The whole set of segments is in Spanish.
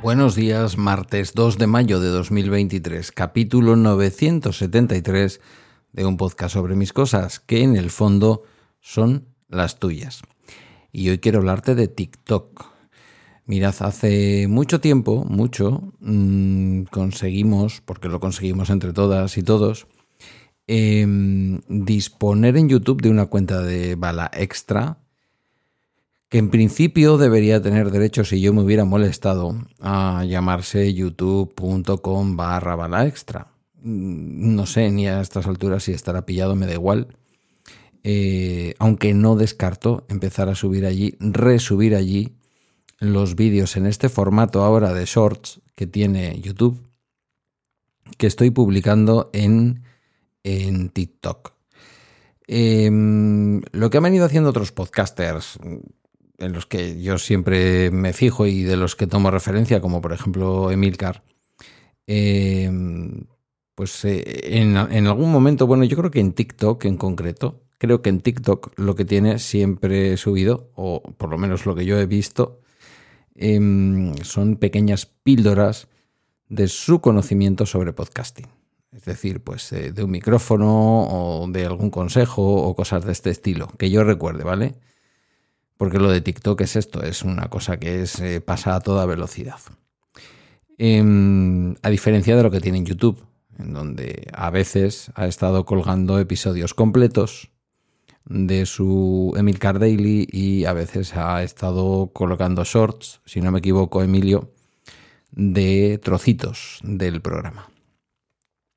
Buenos días, martes 2 de mayo de 2023, capítulo 973 de un podcast sobre mis cosas, que en el fondo son las tuyas. Y hoy quiero hablarte de TikTok. Mirad, hace mucho tiempo, mucho, mmm, conseguimos, porque lo conseguimos entre todas y todos, eh, disponer en YouTube de una cuenta de bala extra que en principio debería tener derecho si yo me hubiera molestado a llamarse youtube.com barra bala extra. Mm, no sé ni a estas alturas si estará pillado, me da igual. Eh, aunque no descarto empezar a subir allí, resubir allí los vídeos en este formato ahora de shorts que tiene YouTube, que estoy publicando en, en TikTok. Eh, lo que han venido haciendo otros podcasters, en los que yo siempre me fijo y de los que tomo referencia, como por ejemplo Emilcar, eh, pues eh, en, algún momento, bueno, yo creo que en TikTok en concreto, creo que en TikTok lo que tiene siempre subido, o por lo menos lo que yo he visto, eh, son pequeñas píldoras de su conocimiento sobre podcasting. Es decir, pues eh, de un micrófono o de algún consejo o cosas de este estilo, que yo recuerde, ¿vale? porque lo de TikTok es esto, es una cosa que es, eh, pasa a toda velocidad. Eh, a diferencia de lo que tiene en YouTube, en donde a veces ha estado colgando episodios completos de su Emilcar Daily y a veces ha estado colocando shorts, si no me equivoco, Emilio, de trocitos del programa.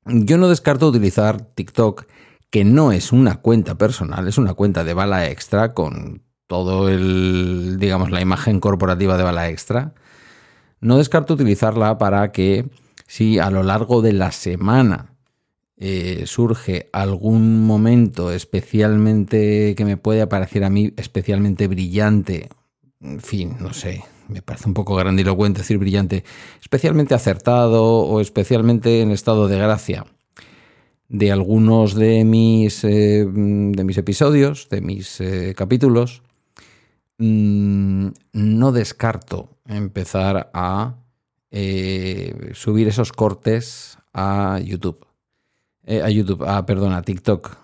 Yo no descarto utilizar TikTok, que no es una cuenta personal, es una cuenta de bala extra con todo el, digamos, la imagen corporativa de Bala Extra, no descarto utilizarla para que si a lo largo de la semana eh, surge algún momento especialmente que me puede parecer a mí especialmente brillante, en fin, no sé, me parece un poco grandilocuente decir brillante, especialmente acertado o especialmente en estado de gracia de algunos de mis, eh, de mis episodios, de mis eh, capítulos, mmm, no descarto empezar a subir esos cortes a YouTube. Eh, a YouTube, ah, perdón, a TikTok.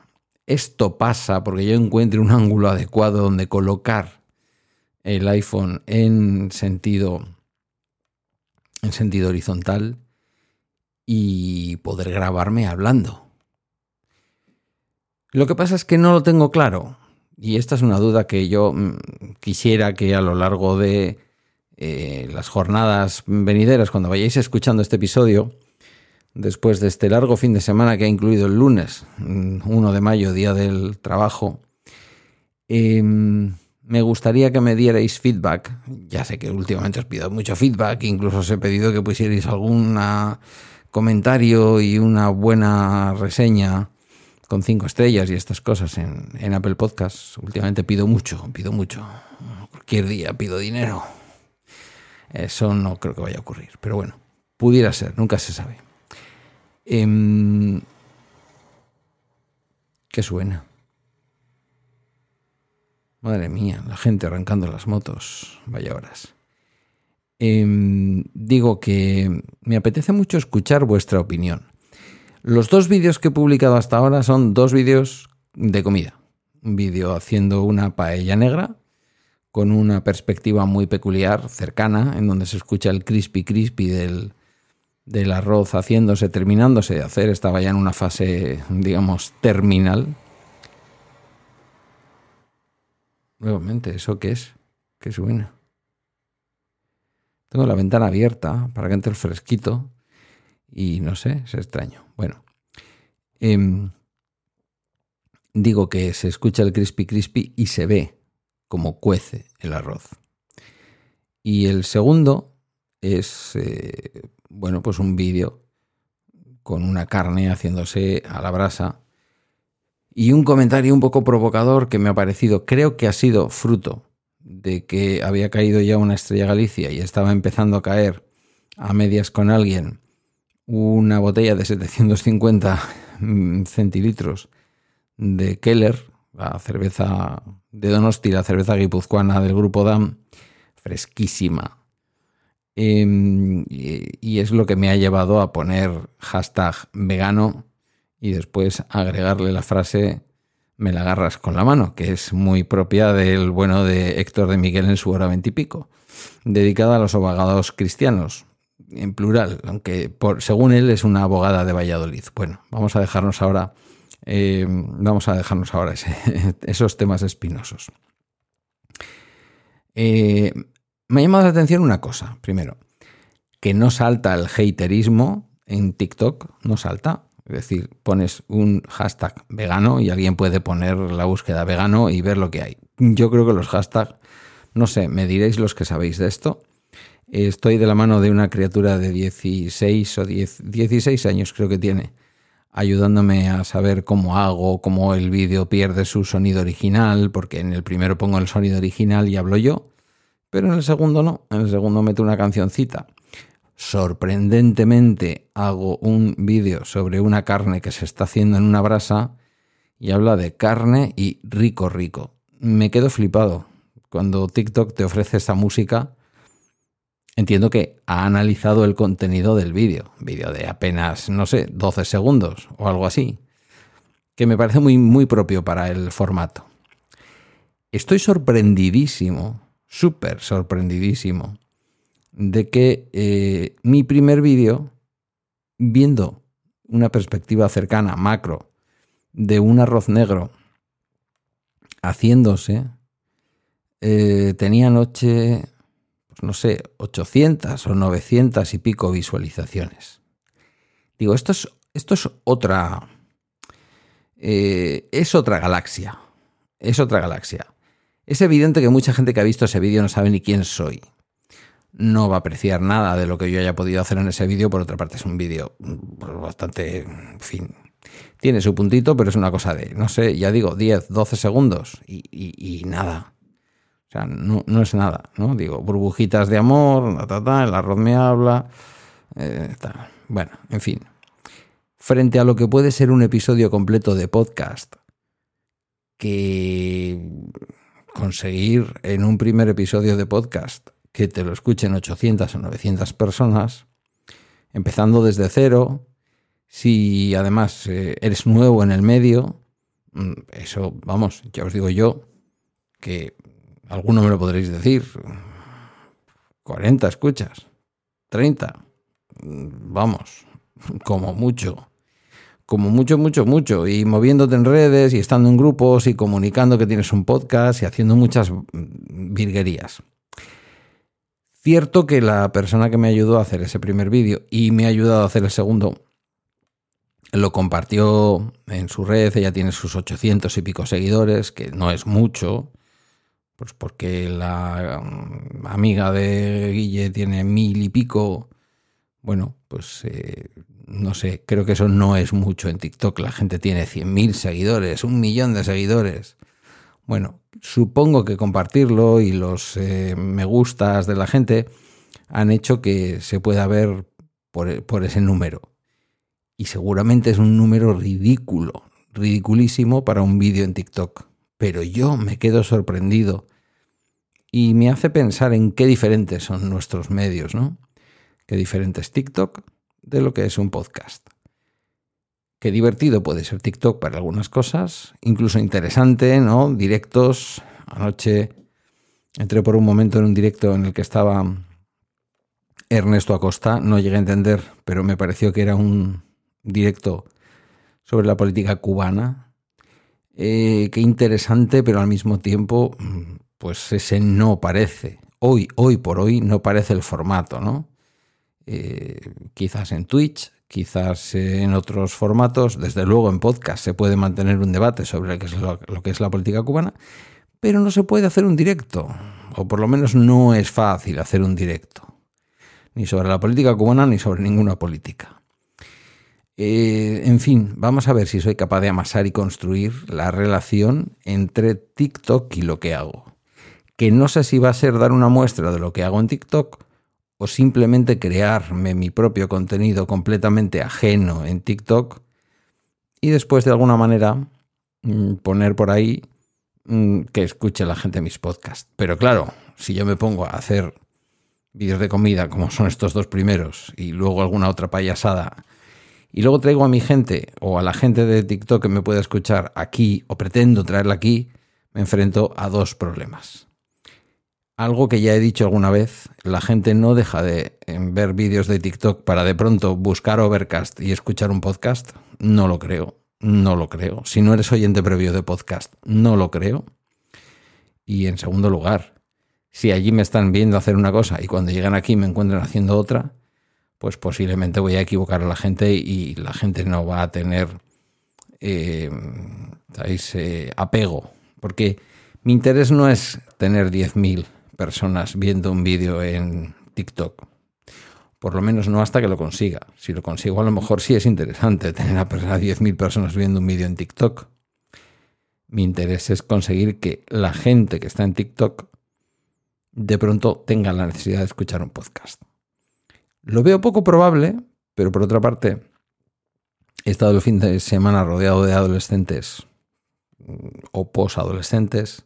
Esto pasa porque yo encuentre un ángulo adecuado donde colocar el iPhone en sentido en sentido horizontal y poder grabarme hablando. Lo que pasa es que no lo tengo claro. Y esta es una duda que yo mm, quisiera que a lo largo de eh, las jornadas venideras, cuando vayáis escuchando este episodio, después de este largo fin de semana que ha incluido el lunes, 1 mm, de mayo, Día del Trabajo, eh, me gustaría que me dierais feedback. Ya sé que últimamente os pido mucho feedback, incluso os he pedido que pusierais algún comentario y una buena reseña con cinco estrellas y estas cosas en, en Apple Podcasts. Últimamente pido mucho, pido mucho. Cualquier día pido dinero. Eso no creo que vaya a ocurrir. Pero bueno, pudiera ser, nunca se sabe. Eh, ¿Qué suena? Madre mía, la gente arrancando las motos. Vaya horas. Eh, digo que me apetece mucho escuchar vuestra opinión. Los dos vídeos que he publicado hasta ahora son dos vídeos de comida. Un vídeo haciendo una paella negra con una perspectiva muy peculiar, cercana, en donde se escucha el crispy crispy del, del arroz haciéndose, terminándose de hacer. Estaba ya en una fase, digamos, terminal. Nuevamente, ¿eso qué es? ¿Qué suena? Tengo la ventana abierta para que entre el fresquito y no sé, es extraño. Bueno, eh, digo que se escucha el crispy crispy y se ve como cuece el arroz. Y el segundo es, eh, bueno, pues un vídeo con una carne haciéndose a la brasa y un comentario un poco provocador que me ha parecido, creo que ha sido fruto de que había caído ya una estrella Galicia y estaba empezando a caer a medias con alguien una botella de 750 centilitros de Keller, la cerveza de Donosti, la cerveza guipuzcoana del grupo DAM, fresquísima. Em, y es lo que me ha llevado a poner hashtag vegano y después agregarle la frase me la agarras con la mano, que es muy propia del bueno de Héctor de Miguel en su hora veintipico, dedicada a los abogados cristianos, en plural, aunque por, según él es una abogada de Valladolid. Bueno, vamos a dejarnos ahora, eh, vamos a dejarnos ahora esos temas espinosos. Eh, me ha llamado la atención una cosa, primero, que no salta el haterismo en TikTok, no salta. Es decir, pones un hashtag vegano y alguien puede poner la búsqueda vegano y ver lo que hay. Yo creo que los hashtags, no sé, me diréis los que sabéis de esto. Estoy de la mano de una criatura de 16 o 10, 16 años creo que tiene, ayudándome a saber cómo hago, cómo el vídeo pierde su sonido original, porque en el primero pongo el sonido original y hablo yo, pero en el segundo no, en el segundo meto una cancioncita sorprendentemente hago un vídeo sobre una carne que se está haciendo en una brasa y habla de carne y rico, rico. Me quedo flipado. Cuando TikTok te ofrece esa música, entiendo que ha analizado el contenido del vídeo. Vídeo de apenas, no sé, 12 segundos o algo así. Que me parece muy, muy propio para el formato. Estoy sorprendidísimo, súper sorprendidísimo de que eh, mi primer vídeo, viendo una perspectiva cercana, macro, de un arroz negro haciéndose, eh, tenía noche, pues no sé, 800 o 900 y pico visualizaciones. Digo, esto es, esto es otra... Eh, es otra galaxia. Es otra galaxia. Es evidente que mucha gente que ha visto ese vídeo no sabe ni quién soy no va a apreciar nada de lo que yo haya podido hacer en ese vídeo. Por otra parte, es un vídeo pues, bastante, en fin, tiene su puntito, pero es una cosa de, no sé, ya digo, 10, 12 segundos y, nada. O sea, no, es nada, ¿no? Digo, burbujitas de amor, ta, el arroz me habla. Eh, bueno, en fin. Frente a lo que puede ser un episodio completo de podcast, que conseguir en un primer episodio de podcast que te lo escuchen 800 o 900 personas, empezando desde cero. Si además eh, eres nuevo en el medio, mm, eso, vamos, ya os digo yo, que alguno me lo podréis decir, 40 escuchas, 30, mm, vamos, como mucho, como mucho, mucho, mucho, y moviéndote en redes y estando en grupos y comunicando que tienes un podcast y haciendo muchas mm, virguerías. Cierto que la persona que me ayudó a hacer ese primer vídeo y me ha ayudado a hacer el segundo lo compartió en su red, ella tiene sus 800 y pico seguidores, que no es mucho, pues porque la um, amiga de Guille tiene mil y pico. Bueno, pues eh, no sé, creo que eso no es mucho en TikTok. La gente tiene 100.000 seguidores, un millón de seguidores. Bueno, supongo que compartirlo y los eh, me gustas de la gente han hecho que se pueda ver por, por ese número. Y seguramente es un número ridículo, ridiculísimo para un vídeo en TikTok. Pero yo me quedo sorprendido y me hace pensar en qué diferentes son nuestros medios, ¿no? Qué diferente es TikTok de lo que es un podcast. Qué divertido puede ser TikTok para algunas cosas, incluso interesante, ¿no? Directos. Anoche entré por un momento en un directo en el que estaba Ernesto Acosta, no llegué a entender, pero me pareció que era un directo sobre la política cubana. Eh, qué interesante, pero al mismo tiempo, pues ese no parece. Hoy, hoy por hoy, no parece el formato, ¿no? Eh, quizás en Twitch, quizás en otros formatos, desde luego en podcast se puede mantener un debate sobre lo que es la política cubana, pero no se puede hacer un directo, o por lo menos no es fácil hacer un directo, ni sobre la política cubana ni sobre ninguna política. Eh, en fin, vamos a ver si soy capaz de amasar y construir la relación entre TikTok y lo que hago que no sé si va a ser dar una muestra de lo que hago en TikTok o simplemente crearme mi propio contenido completamente ajeno en TikTok y después de alguna manera mm, poner por ahí mm, que escuche la gente mis podcasts. Pero claro, si yo me pongo a hacer vídeos de comida como son estos dos primeros y luego alguna otra payasada y luego traigo a mi gente o a la gente de TikTok que me pueda escuchar aquí o pretendo traerla aquí, me enfrento a dos problemas. Algo que ya he dicho alguna vez, la gente no deja de ver vídeos de TikTok para de pronto buscar Overcast y escuchar un podcast. No lo creo, no lo creo. Si no eres oyente previo de podcast, no lo creo. Y en segundo lugar, si allí me están viendo hacer una cosa y cuando llegan aquí me encuentran haciendo otra, pues posiblemente voy a equivocar a la gente y la gente no va a tener eh, eh, apego. Porque mi interés no es tener 10.000 personas viendo un vídeo en TikTok. Por lo menos no hasta que lo consiga. Si lo consigo, a lo mejor sí es interesante tener a 10.000 personas viendo un vídeo en TikTok. Mi interés es conseguir que la gente que está en TikTok de pronto tenga la necesidad de escuchar un podcast. Lo veo poco probable, pero por otra parte, he estado el fin de semana rodeado de adolescentes o posadolescentes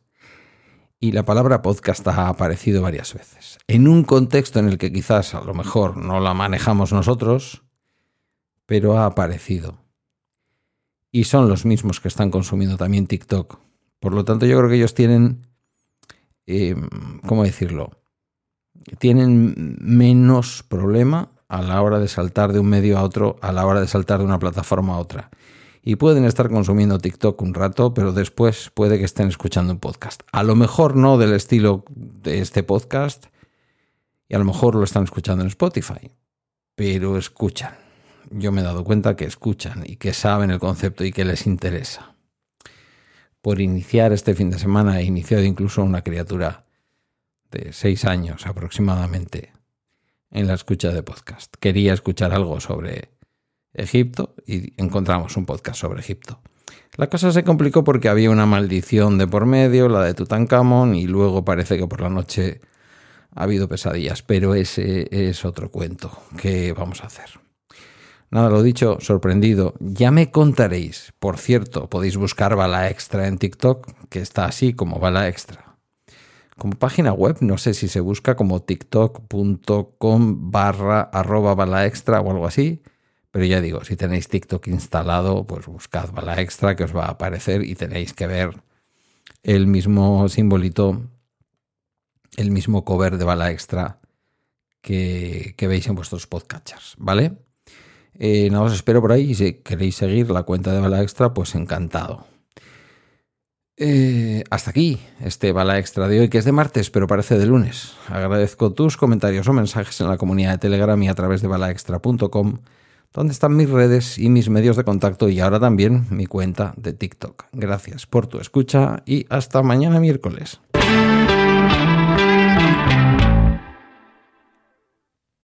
y la palabra podcast ha aparecido varias veces. En un contexto en el que quizás a lo mejor no la manejamos nosotros, pero ha aparecido. Y son los mismos que están consumiendo también TikTok. Por lo tanto, yo creo que ellos tienen, eh, ¿cómo decirlo? tienen menos problema a la hora de saltar de un medio a otro, a la hora de saltar de una plataforma a otra. Y pueden estar consumiendo TikTok un rato, pero después puede que estén escuchando un podcast. A lo mejor no del estilo de este podcast, y a lo mejor lo están escuchando en Spotify, pero escuchan. Yo me he dado cuenta que escuchan y que saben el concepto y que les interesa. Por iniciar este fin de semana he iniciado incluso una criatura de seis años aproximadamente en la escucha de podcast. Quería escuchar algo sobre Egipto y encontramos un podcast sobre Egipto. La cosa se complicó porque había una maldición de por medio, la de Tutankamón, y luego parece que por la noche ha habido pesadillas, pero ese es otro cuento. ¿Qué vamos a hacer? Nada, lo dicho, sorprendido. Ya me contaréis. Por cierto, podéis buscar Bala Extra en TikTok, que está así como Bala Extra como página web, no sé si se busca como tiktok.com barra arroba bala extra o algo así, pero ya digo, si tenéis TikTok instalado, pues buscad bala extra que os va a aparecer y tenéis que ver el mismo simbolito, el mismo cover de bala extra que, veis en vuestros podcatchers, ¿vale? Eh, os espero por ahí y si queréis seguir la cuenta de bala extra, pues encantado. Eh, hasta aquí este bala extra de hoy, que es de martes, pero parece de lunes. Agradezco tus comentarios o mensajes en la comunidad de Telegram y a través de balaextra.com, donde están mis redes y mis medios de contacto y ahora también mi cuenta de TikTok. Gracias por tu escucha y hasta mañana miércoles.